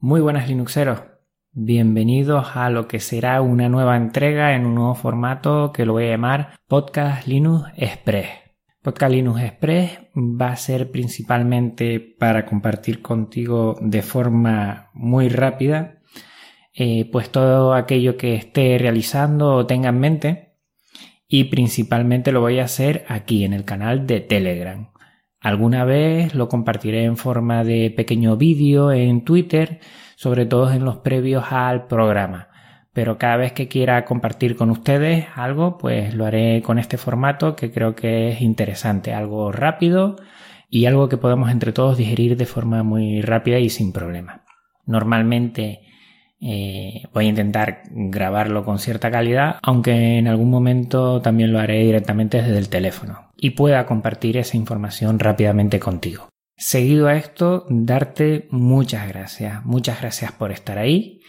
Muy buenas Linuxeros, bienvenidos a lo que será una nueva entrega en un nuevo formato que lo voy a llamar Podcast Linux Express. Podcast Linux Express va a ser principalmente para compartir contigo de forma muy rápida eh, pues todo aquello que esté realizando o tenga en mente y principalmente lo voy a hacer aquí en el canal de Telegram. Alguna vez lo compartiré en forma de pequeño vídeo en Twitter, sobre todo en los previos al programa. Pero cada vez que quiera compartir con ustedes algo, pues lo haré con este formato que creo que es interesante, algo rápido y algo que podemos entre todos digerir de forma muy rápida y sin problema. Normalmente eh, voy a intentar grabarlo con cierta calidad, aunque en algún momento también lo haré directamente desde el teléfono y pueda compartir esa información rápidamente contigo. Seguido a esto, darte muchas gracias, muchas gracias por estar ahí.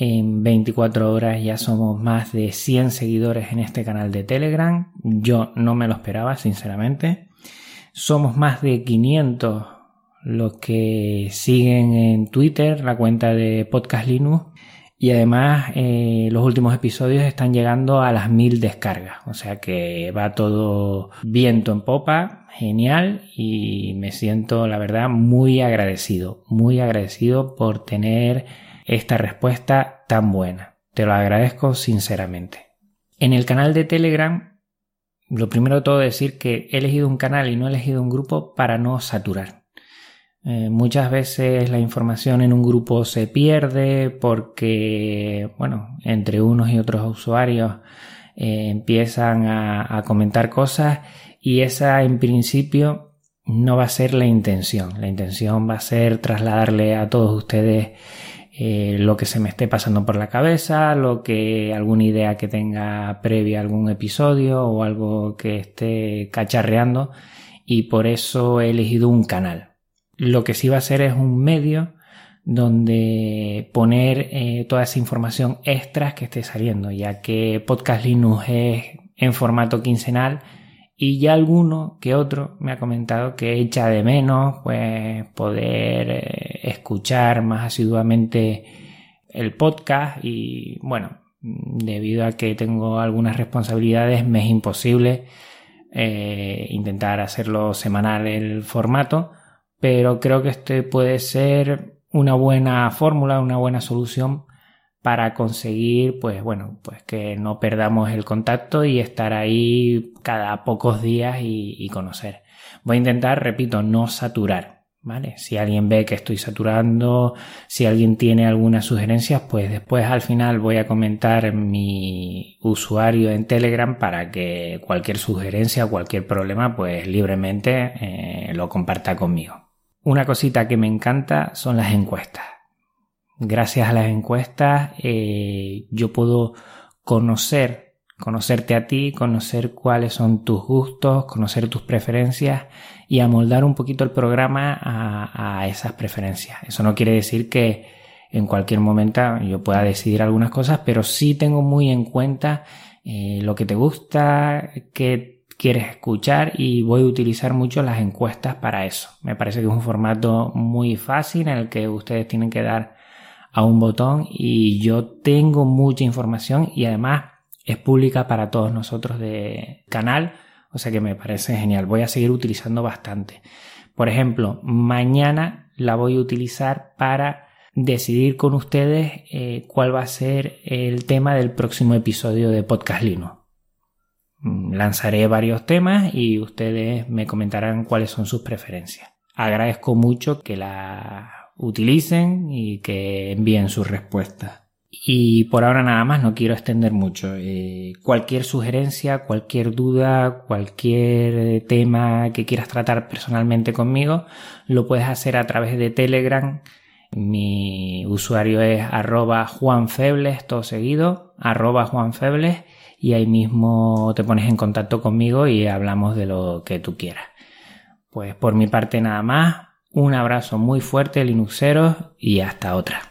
En 24 horas ya somos más de 100 seguidores en este canal de Telegram. Yo no me lo esperaba, sinceramente. Somos más de 500 los que siguen en Twitter la cuenta de Podcast Linux y además eh, los últimos episodios están llegando a las mil descargas, o sea que va todo viento en popa, genial y me siento la verdad muy agradecido, muy agradecido por tener esta respuesta tan buena. Te lo agradezco sinceramente. En el canal de Telegram, lo primero de todo decir que he elegido un canal y no he elegido un grupo para no saturar. Eh, muchas veces la información en un grupo se pierde porque, bueno, entre unos y otros usuarios eh, empiezan a, comentar cosas y esa en principio no va a ser la intención. La intención va a ser trasladarle a todos ustedes eh, lo que se me esté pasando por la cabeza, lo que alguna idea que tenga previa a algún episodio o algo que esté cacharreando y por eso he elegido un canal. Lo que sí va a ser es un medio donde poner eh, toda esa información extras que esté saliendo, ya que Podcast Linux es en formato quincenal y ya alguno que otro me ha comentado que echa de menos pues poder eh, escuchar más asiduamente el podcast y bueno, debido a que tengo algunas responsabilidades me es imposible eh, intentar hacerlo semanal el formato pero creo que este puede ser una buena fórmula, una buena solución para conseguir, pues bueno, pues que no perdamos el contacto y estar ahí cada pocos días y, conocer. Voy a intentar, repito, no saturar, ¿vale? Si alguien ve que estoy saturando, si alguien tiene algunas sugerencias, pues después al final voy a comentar mi usuario en Telegram para que cualquier sugerencia, cualquier problema, pues libremente eh, lo comparta conmigo. Una cosita que me encanta son las encuestas. Gracias a las encuestas eh, yo puedo conocer, conocerte a ti, conocer cuáles son tus gustos, conocer tus preferencias y amoldar un poquito el programa a, esas preferencias. Eso no quiere decir que en cualquier momento yo pueda decidir algunas cosas, pero sí tengo muy en cuenta eh, lo que te gusta, qué quieres escuchar y voy a utilizar mucho las encuestas para eso. Me parece que es un formato muy fácil en el que ustedes tienen que dar a un botón y yo tengo mucha información y además es pública para todos nosotros de canal, o sea que me parece genial. Voy a seguir utilizando bastante. Por ejemplo, mañana la voy a utilizar para decidir con ustedes eh, cuál va a ser el tema del próximo episodio de Podcast Linux. Mm, lanzaré varios temas y ustedes me comentarán cuáles son sus preferencias. Agradezco mucho que la utilicen y que envíen sus respuestas. Y por ahora nada más, no quiero extender mucho. Eh, cualquier sugerencia, cualquier duda, cualquier tema que quieras tratar personalmente conmigo, lo puedes hacer a través de Telegram. Mi usuario es arroba juanfebles, todo seguido, arroba juanfebles y ahí mismo te pones en contacto conmigo y hablamos de lo que tú quieras. Pues por mi parte nada más, un abrazo muy fuerte Linuxeros y hasta otra.